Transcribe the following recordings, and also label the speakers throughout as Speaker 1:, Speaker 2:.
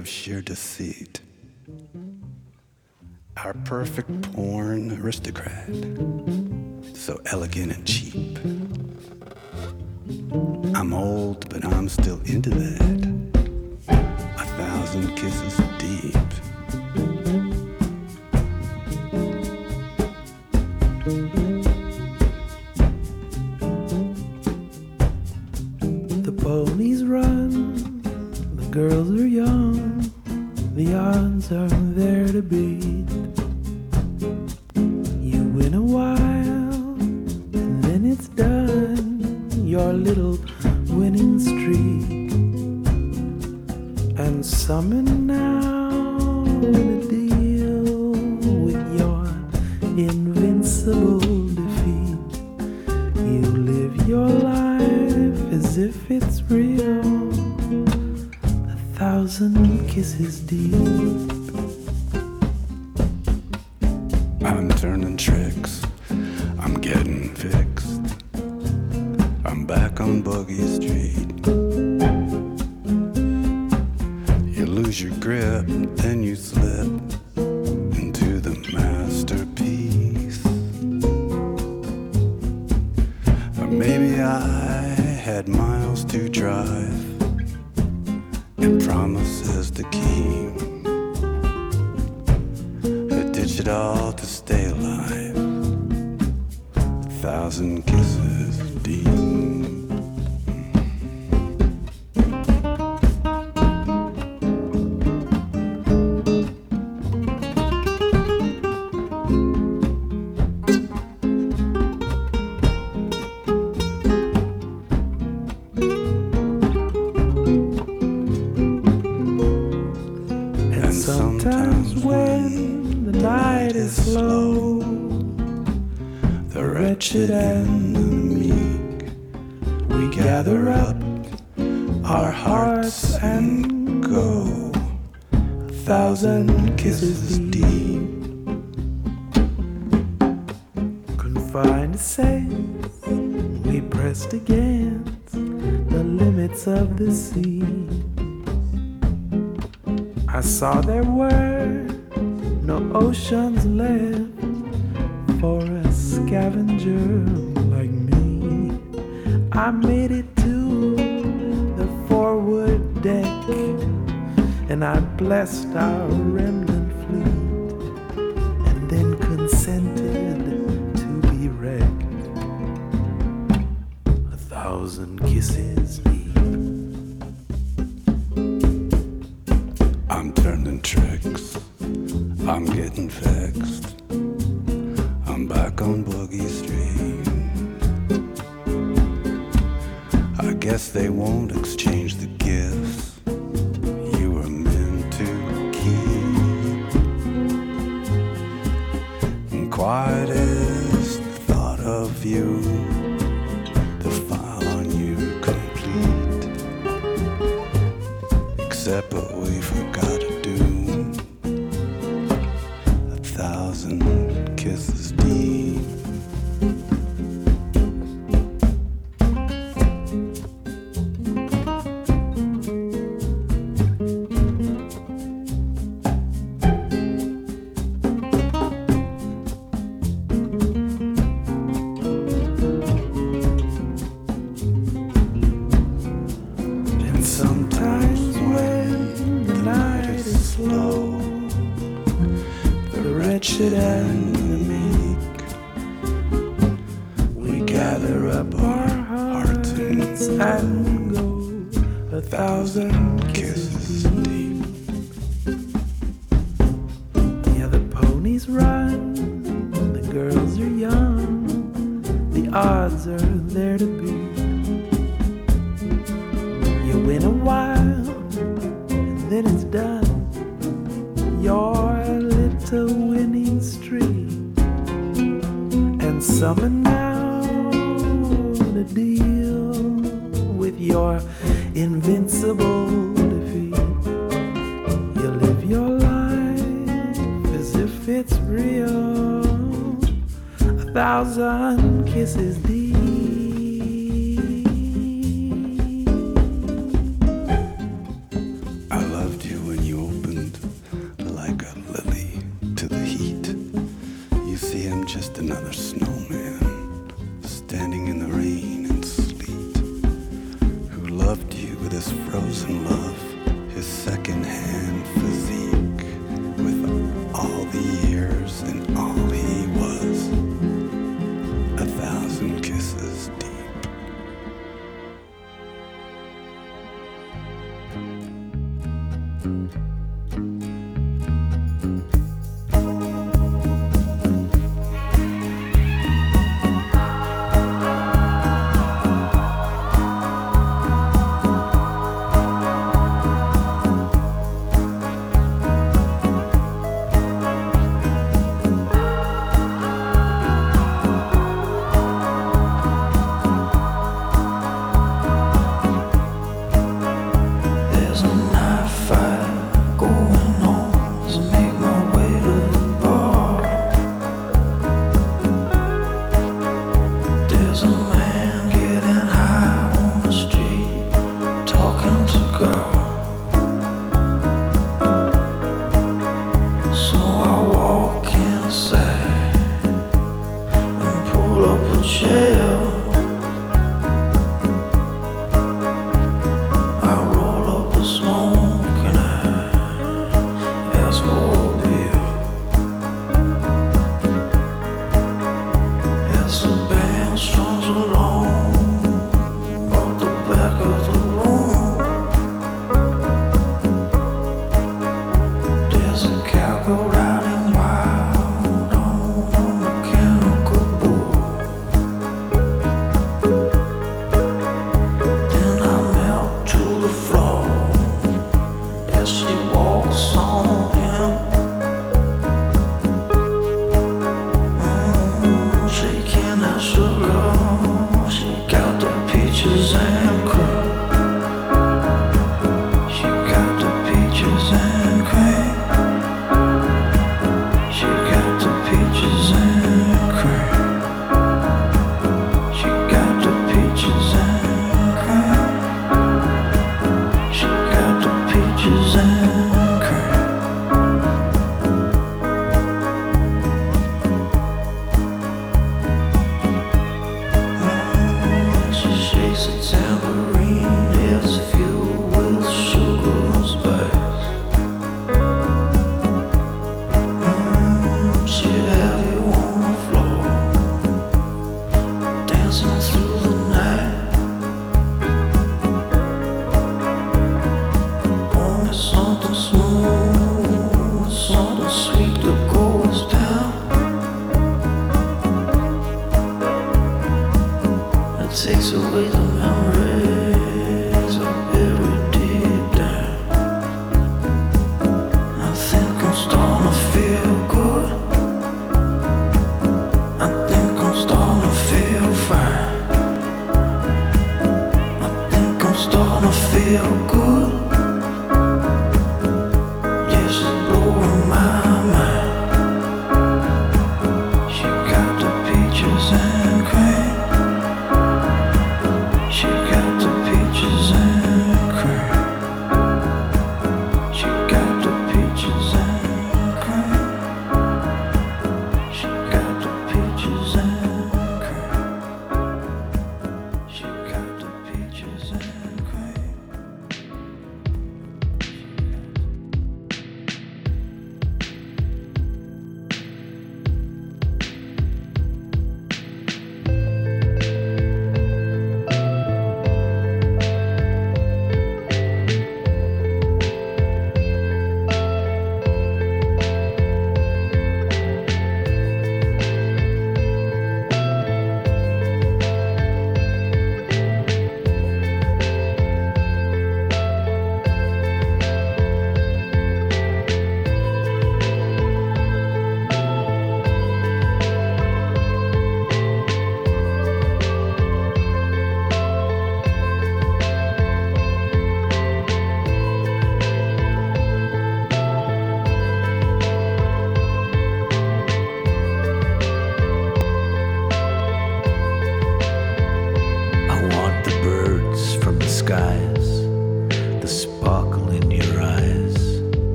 Speaker 1: of sheer deceit. Our perfect porn aristocrat, so elegant and cheap. I'm old, but I'm still into that. A thousand kisses
Speaker 2: you.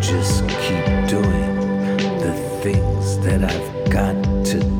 Speaker 3: just keep doing the things that I've got to do.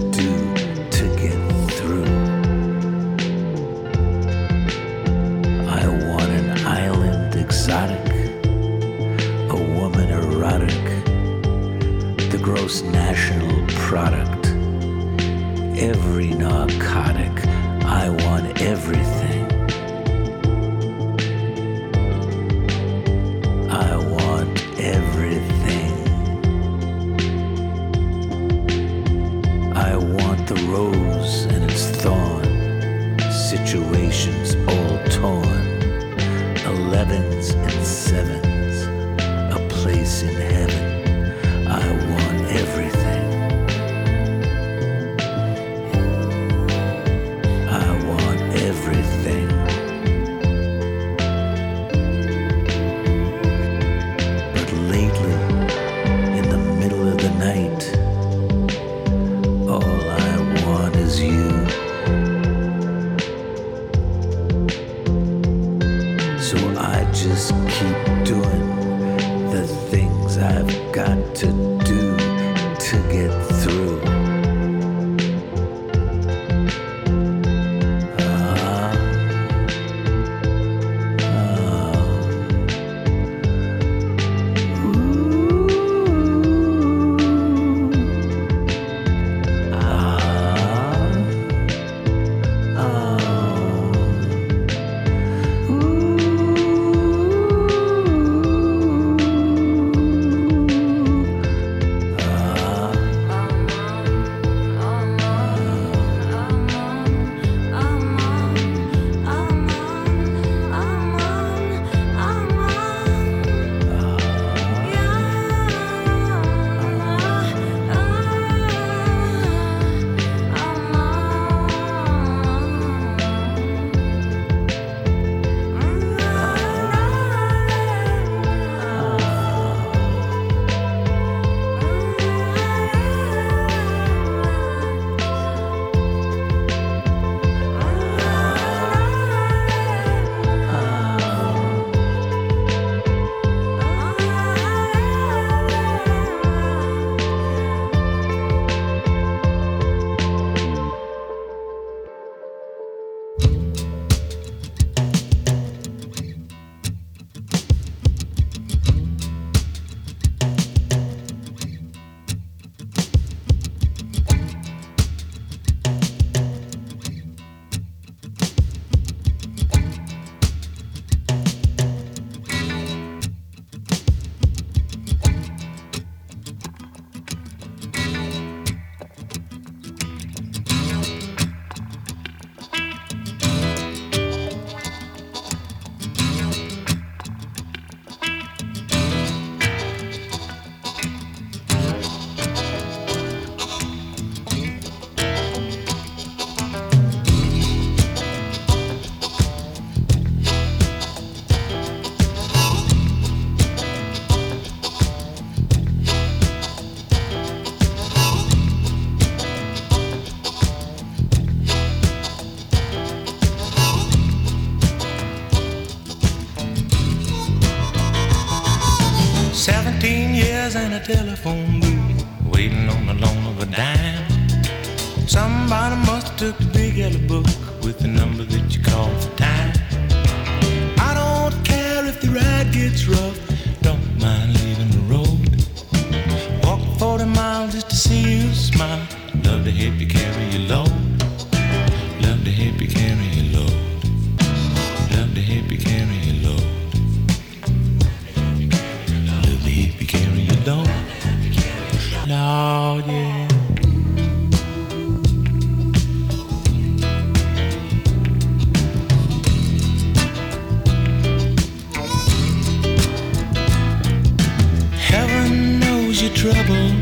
Speaker 4: trouble,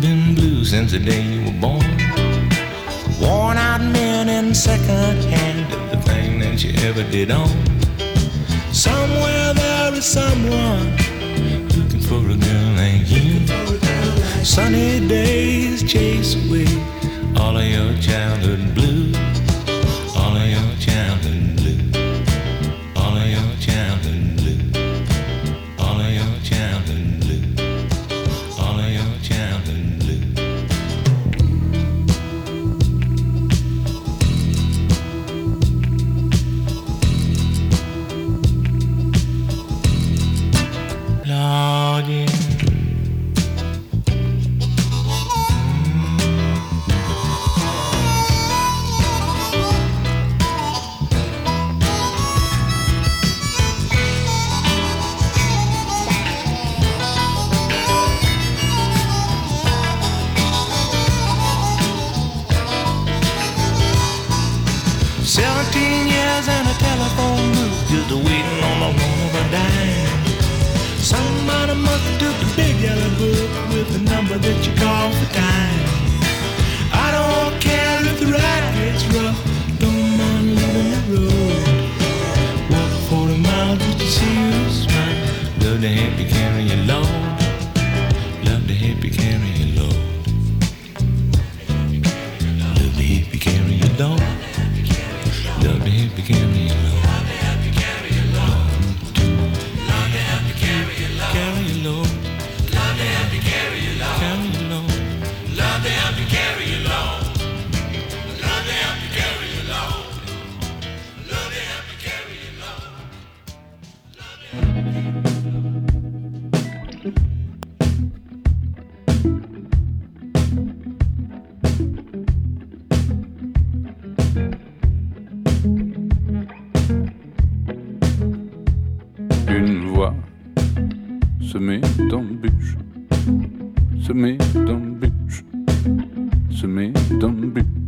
Speaker 4: been blue since the day you were born. Worn out men in second hand of the thing that you ever did on. Somewhere there is someone looking for a girl like you. Sunny days chase away all of your childhood blues.
Speaker 5: Semé d'embûches. Semé d'embûches. Semé d'embûches.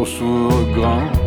Speaker 6: l'ours grand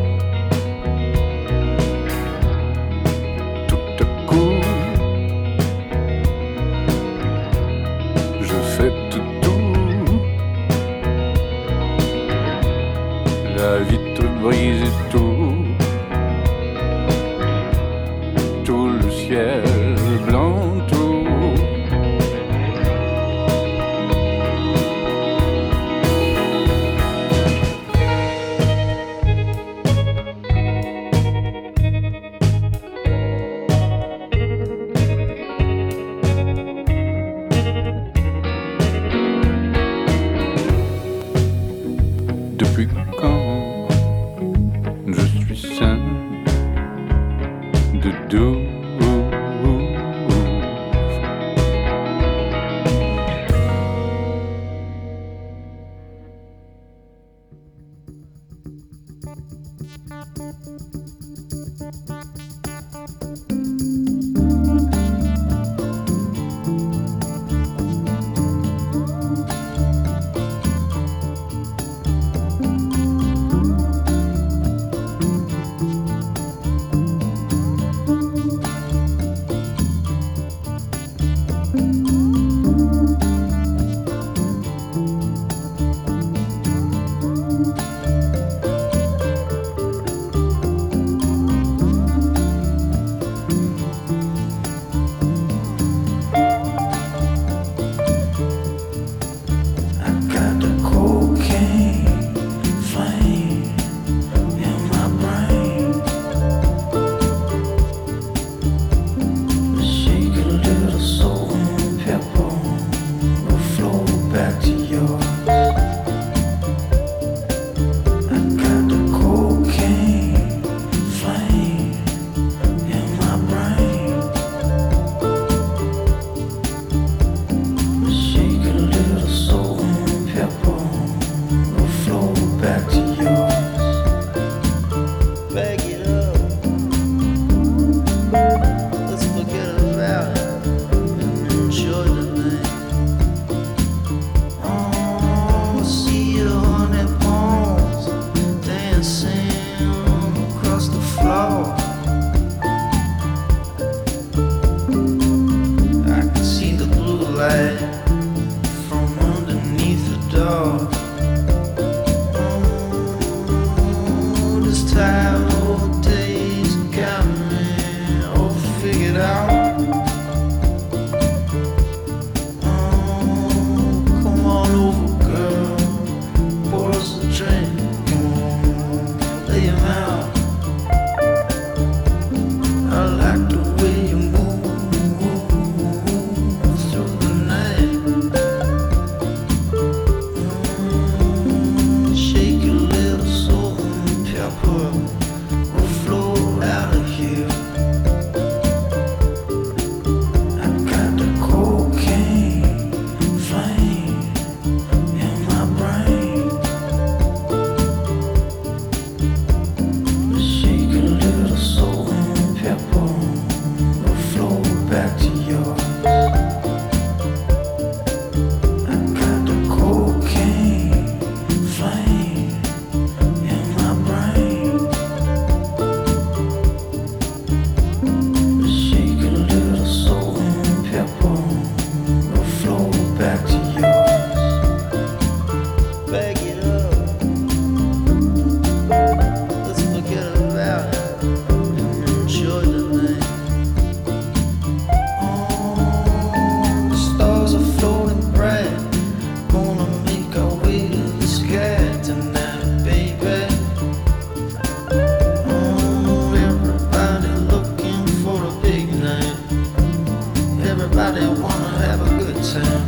Speaker 7: everybody wanna have a good time.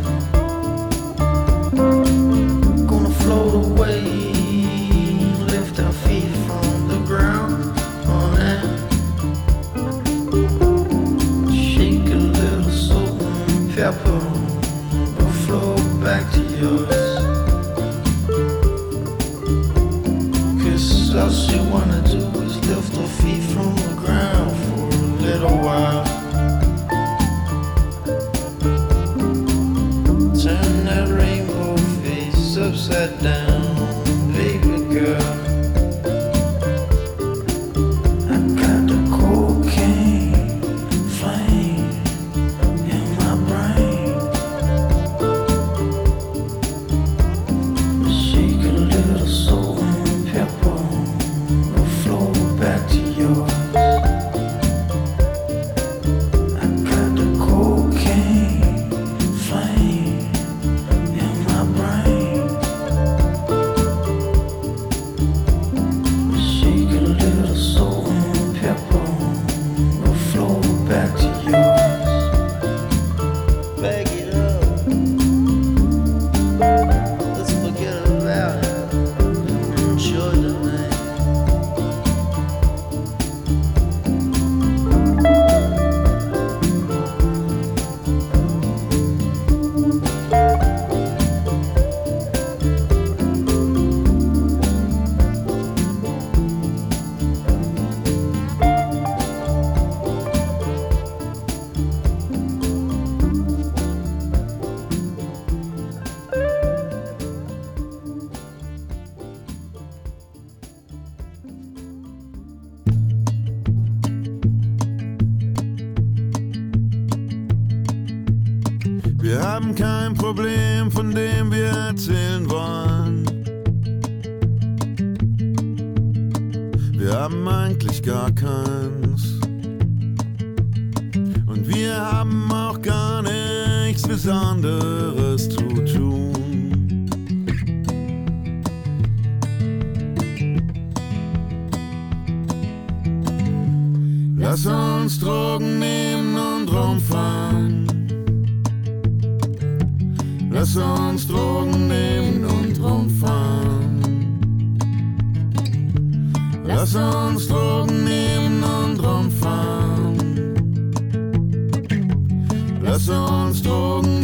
Speaker 8: wir haben auch gar nichts Besonderes zu tun. Lass uns Drogen nehmen und rumfahren. Lass uns Drogen nehmen und rumfahren. Lass uns Drogen nehmen. Lass uns Drogen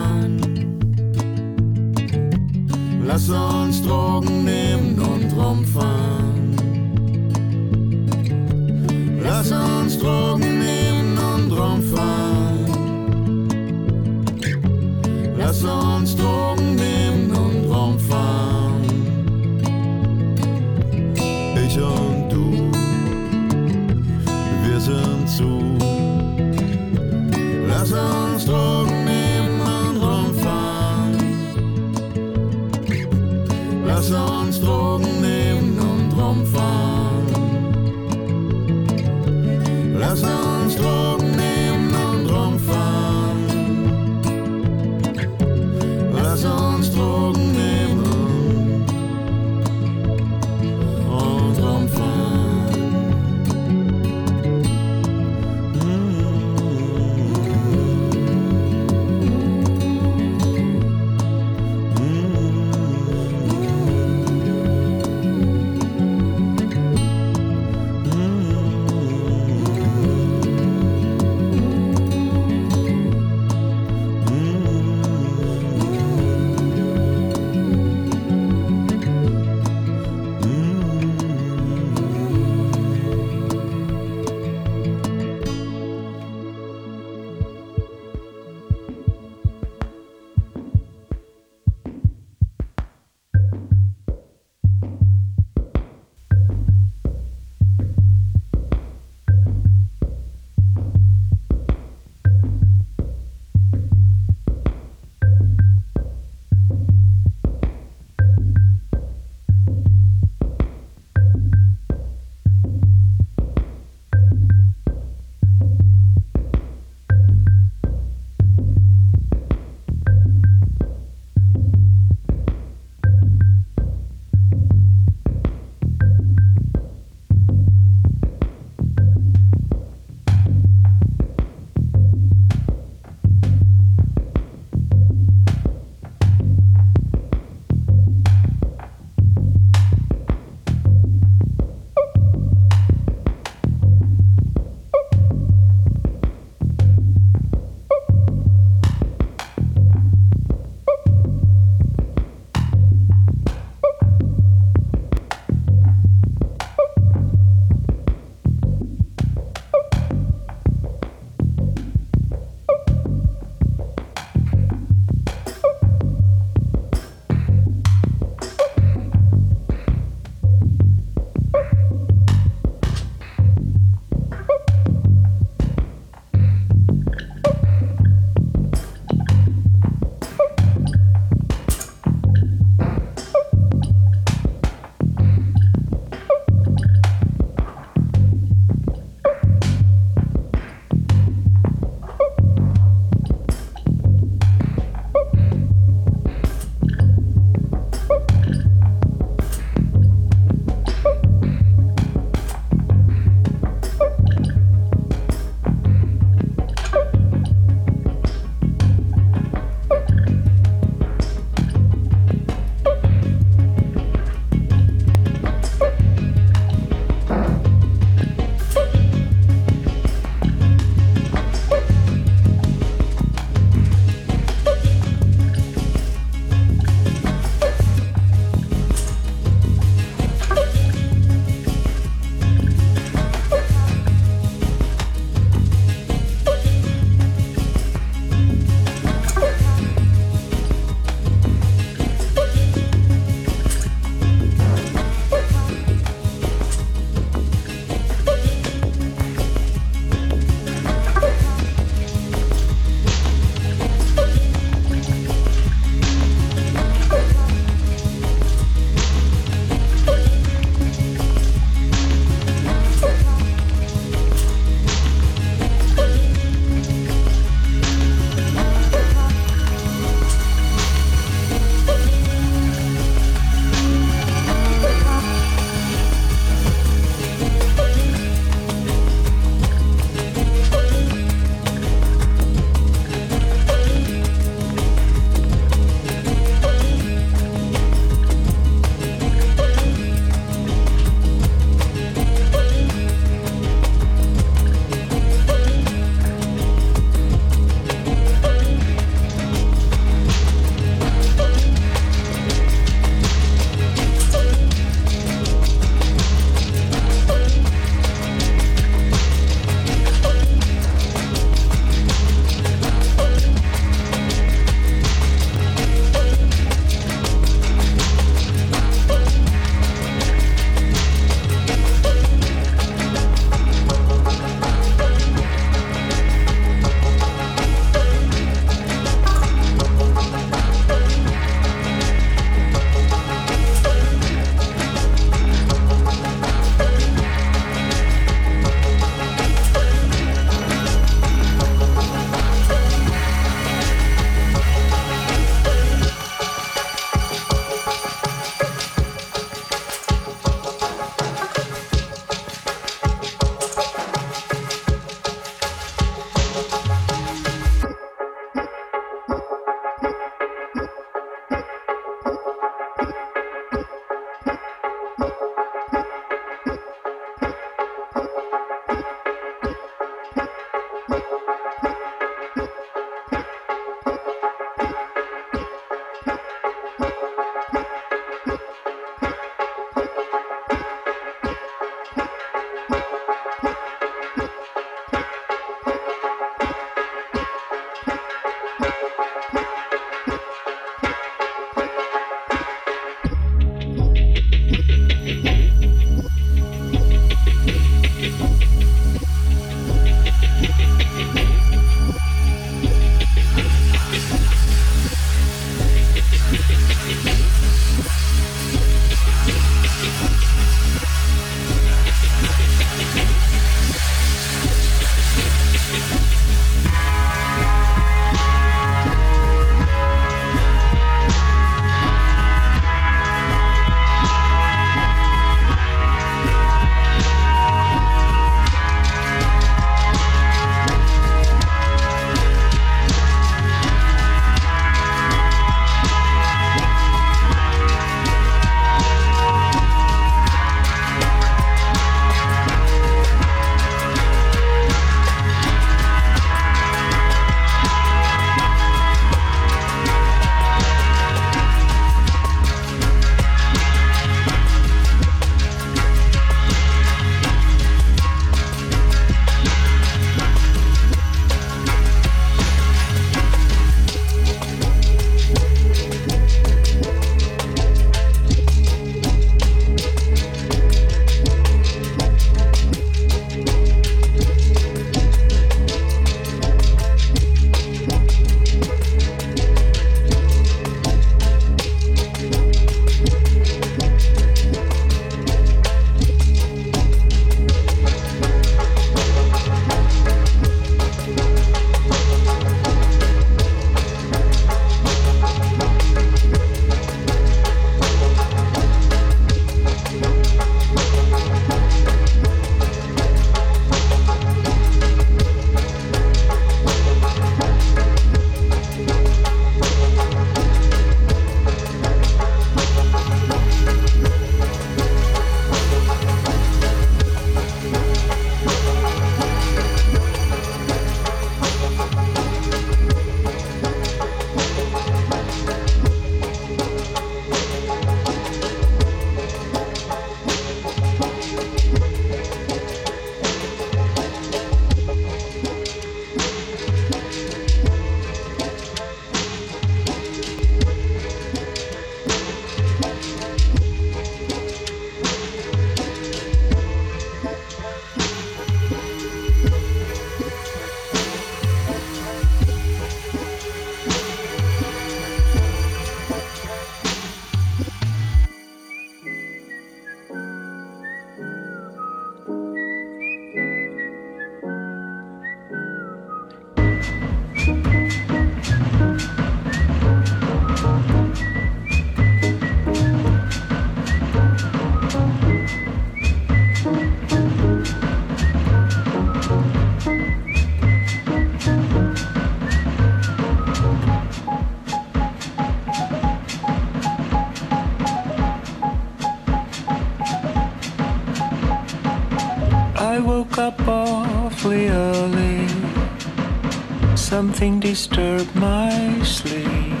Speaker 6: Something disturbed my sleep.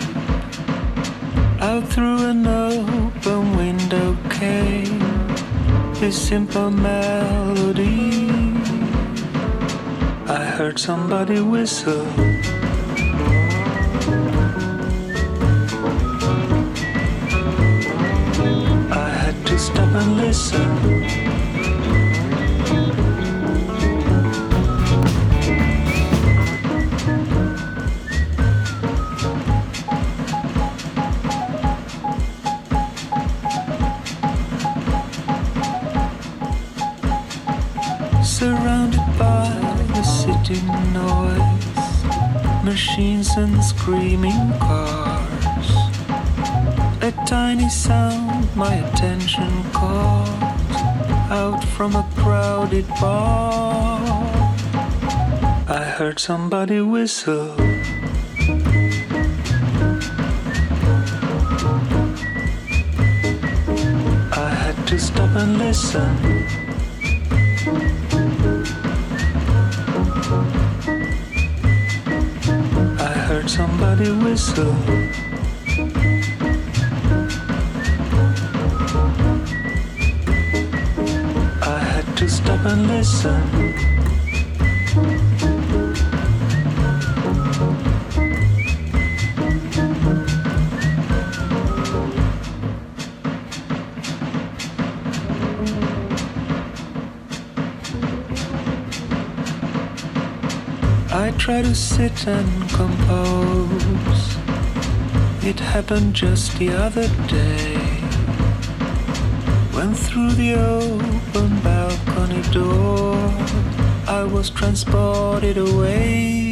Speaker 6: Out through an open window came this simple melody. I heard somebody whistle. I had to stop and listen. Attention caught out from a crowded bar. I heard somebody whistle. I had to stop and listen. I heard somebody whistle. And listen. I try to sit and compose. It happened just the other day. When through the open balcony door, I was transported away.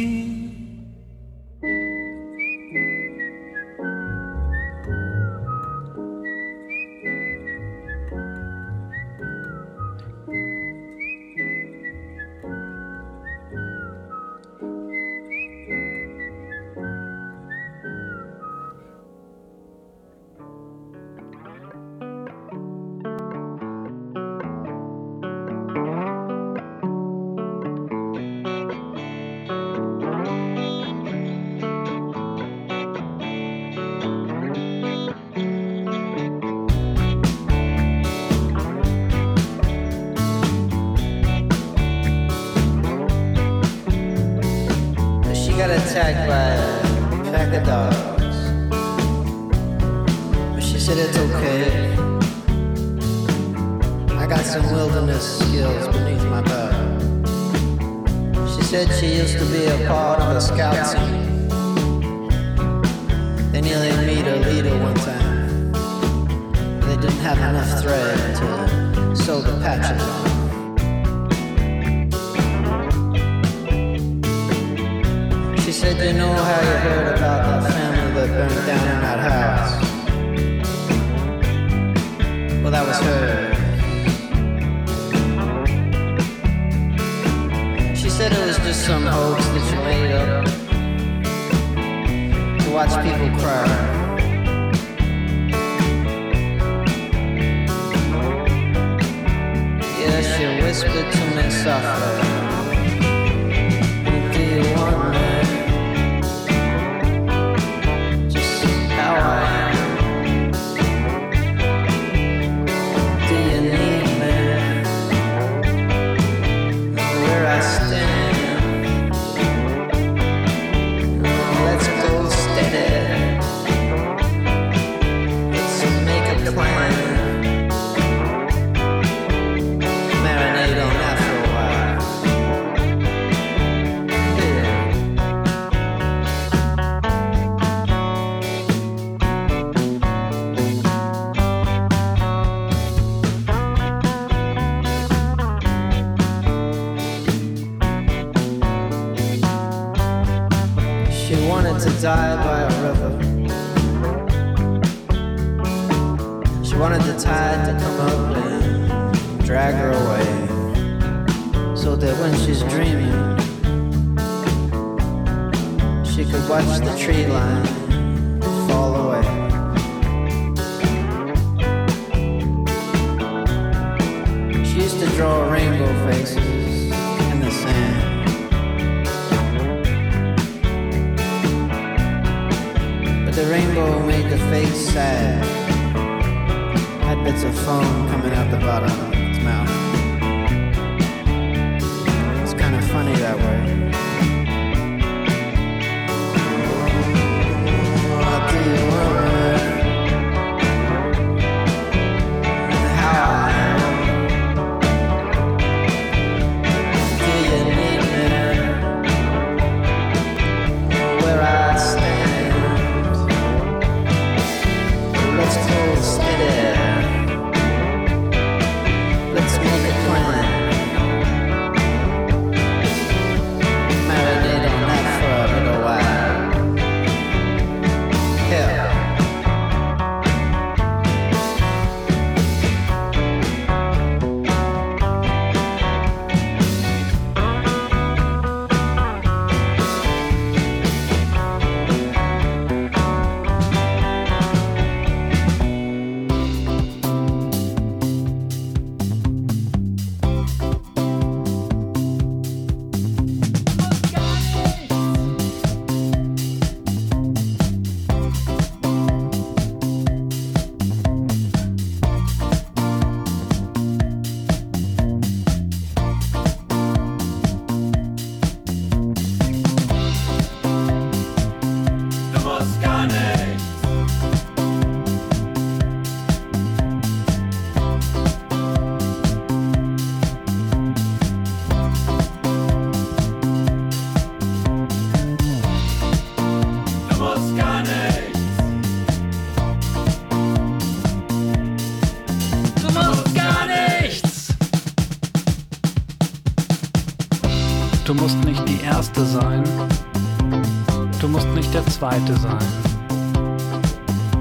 Speaker 9: Zweite sein.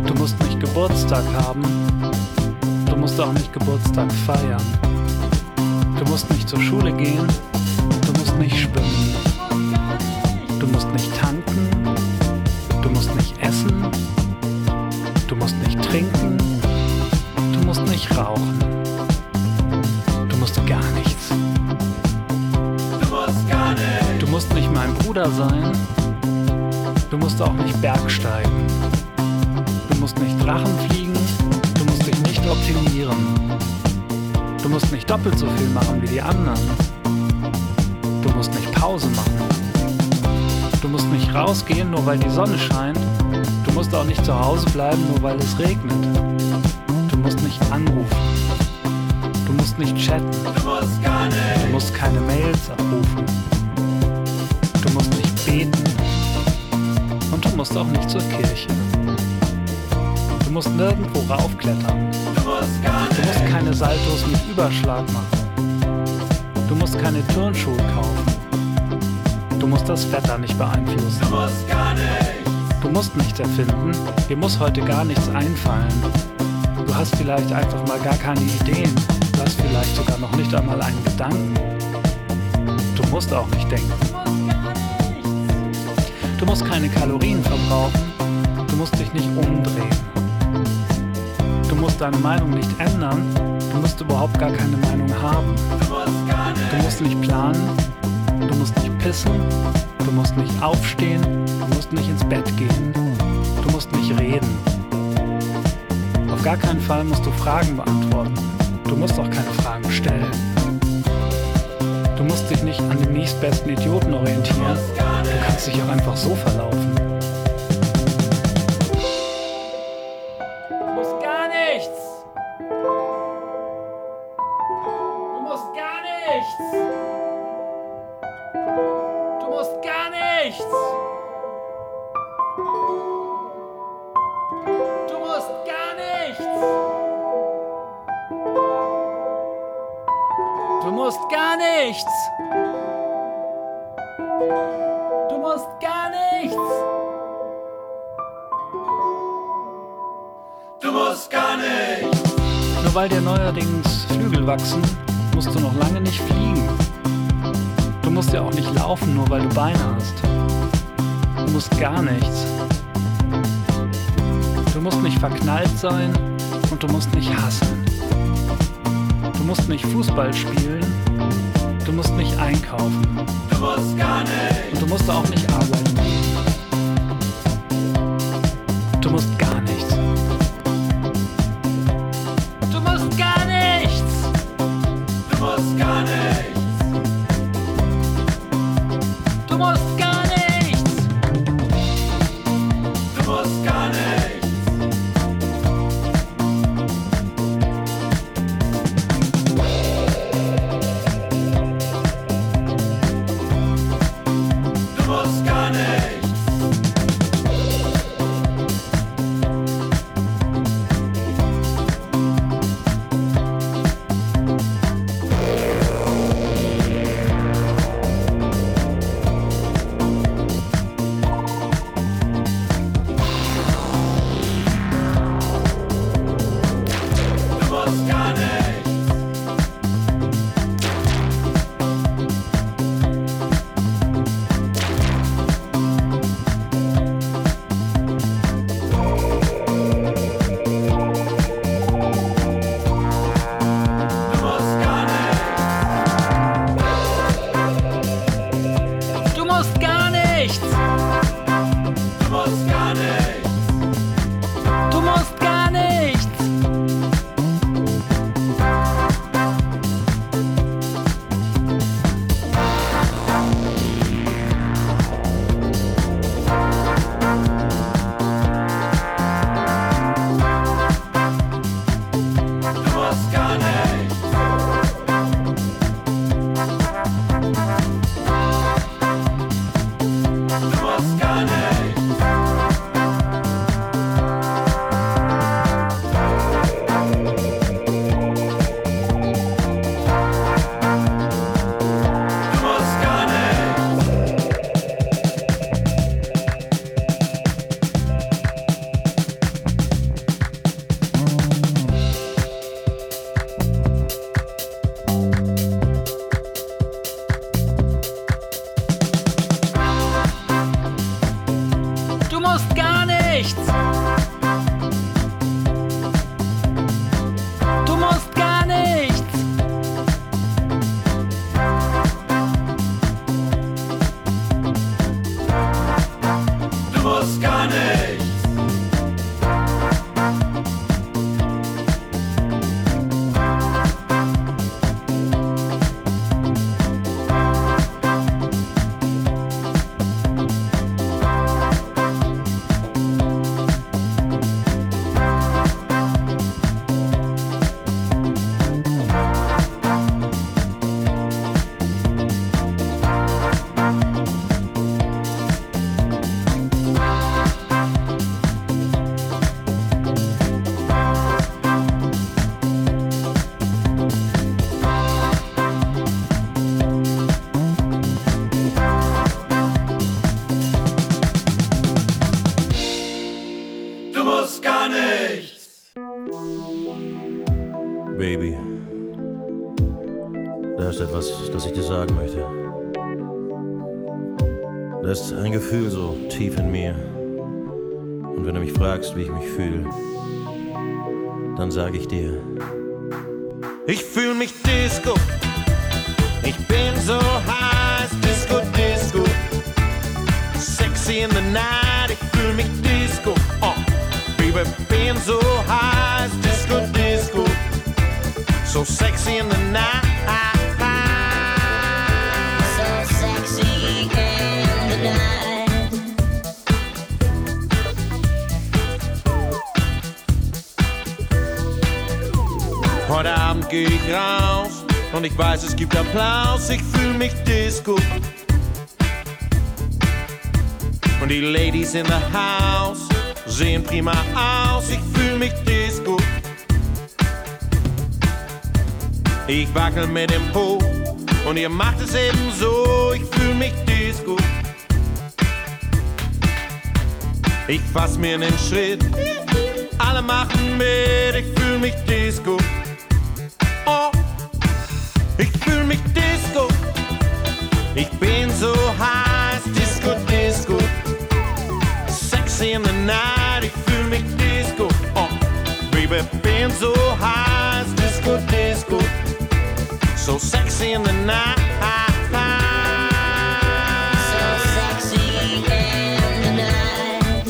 Speaker 9: Du musst nicht Geburtstag haben. Du musst auch nicht Geburtstag feiern. Du musst nicht zur Schule gehen. Du musst nicht schwimmen. Musst auch nicht Bergsteigen. Du musst nicht Drachen fliegen. Du musst dich nicht optimieren. Du musst nicht doppelt so viel machen wie die anderen. Du musst nicht Pause machen. Du musst nicht rausgehen, nur weil die Sonne scheint. Du musst auch nicht zu Hause bleiben, nur weil es regnet. Du musst nicht anrufen. Du musst nicht chatten. Du musst keine Mails abrufen. Musst auch nicht zur Kirche. Du musst nirgendwo raufklettern. Du musst keine Saltos mit Überschlag machen. Du musst keine Turnschuhe kaufen. Du musst das Wetter nicht beeinflussen. Du musst nichts erfinden. Dir muss heute gar nichts einfallen. Du hast vielleicht einfach mal gar keine Ideen. Du hast vielleicht sogar noch nicht einmal einen Gedanken. Du musst auch nicht denken. Du musst keine Kalorien verbrauchen. Du musst dich nicht umdrehen. Du musst deine Meinung nicht ändern. Du musst überhaupt gar keine Meinung haben. Du musst nicht planen. Du musst nicht pissen. Du musst nicht aufstehen. Du musst nicht ins Bett gehen. Du musst nicht reden. Auf gar keinen Fall musst du Fragen beantworten. Du musst auch keine Fragen stellen. Du musst dich nicht an dem nächstbesten Idioten orientieren. Du kannst dich auch einfach so verlaufen. wachsen, musst du noch lange nicht fliegen. Du musst ja auch nicht laufen, nur weil du Beine hast. Du musst gar nichts. Du musst nicht verknallt sein und du musst nicht hassen. Du musst nicht Fußball spielen. Du musst nicht einkaufen.
Speaker 7: Du musst gar nicht.
Speaker 9: Und du musst auch nicht arbeiten.
Speaker 10: wichtige Ladies in the house sehen prima aus, ich fühl mich disco. Ich wackel mit dem Po und ihr macht es eben so, ich fühl mich disco. Ich fass mir in Schritt, alle machen mit, ich fühl mich disco. So sexy in the night. So sexy in the night.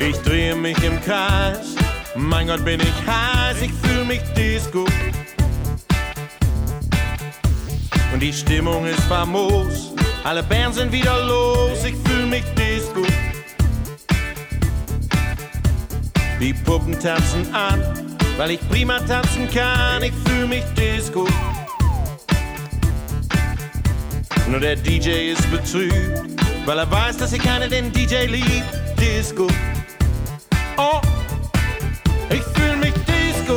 Speaker 10: Ich drehe mich im Kreis, mein Gott bin ich heiß, ich fühle mich Disco. Und die Stimmung ist famos, alle Bands sind wieder los, ich fühle mich Disco. Die Puppen tanzen an, weil ich prima tanzen kann, ich fühle mich Disco. Nur der DJ ist betrübt, weil er weiß, dass hier keiner den DJ liebt. Disco. Oh, ich fühl mich Disco.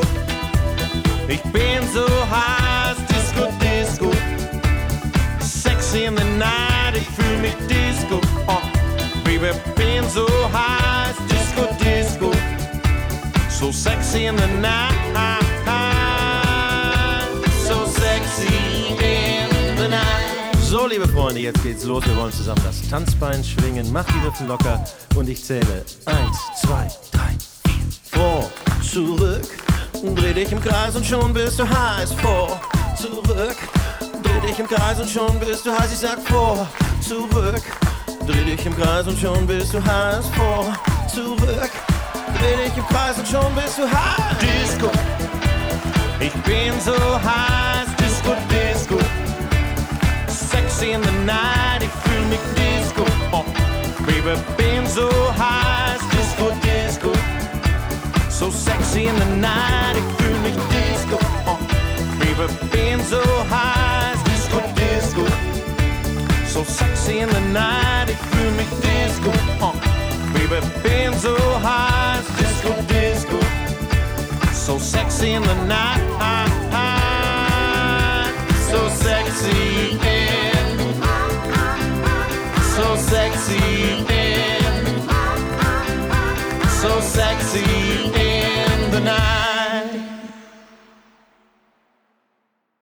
Speaker 10: Ich bin so heiß, Disco, Disco. Sexy in the night, ich fühl mich Disco. Oh, Baby, bin so heiß, So liebe Freunde, jetzt geht's los. Wir wollen zusammen das Tanzbein schwingen. Mach die Hüften locker und ich zähle. Eins, zwei, drei, vier. Vor, zurück. Dreh dich im Kreis und schon bist du heiß. Vor, zurück. Dreh dich im Kreis und schon bist du heiß. Ich sag vor, zurück. Dreh dich im Kreis und schon bist du heiß. Vor, zurück. Dich im Kreis und schon bist du heiß. Disco. Ich bin so heiß. Disco, Disco. Sexy in the night, ich fühl mich Disco. Oh, Baby, bin so heiß, Disco, Disco. So sexy in the night, ich fühl mich Disco. Oh, Baby, bin so heiß, Disco, Disco. So sexy in the night, ich fühl mich Disco baby, been so high. Disco, disco. So sexy in the night. So sexy in. So sexy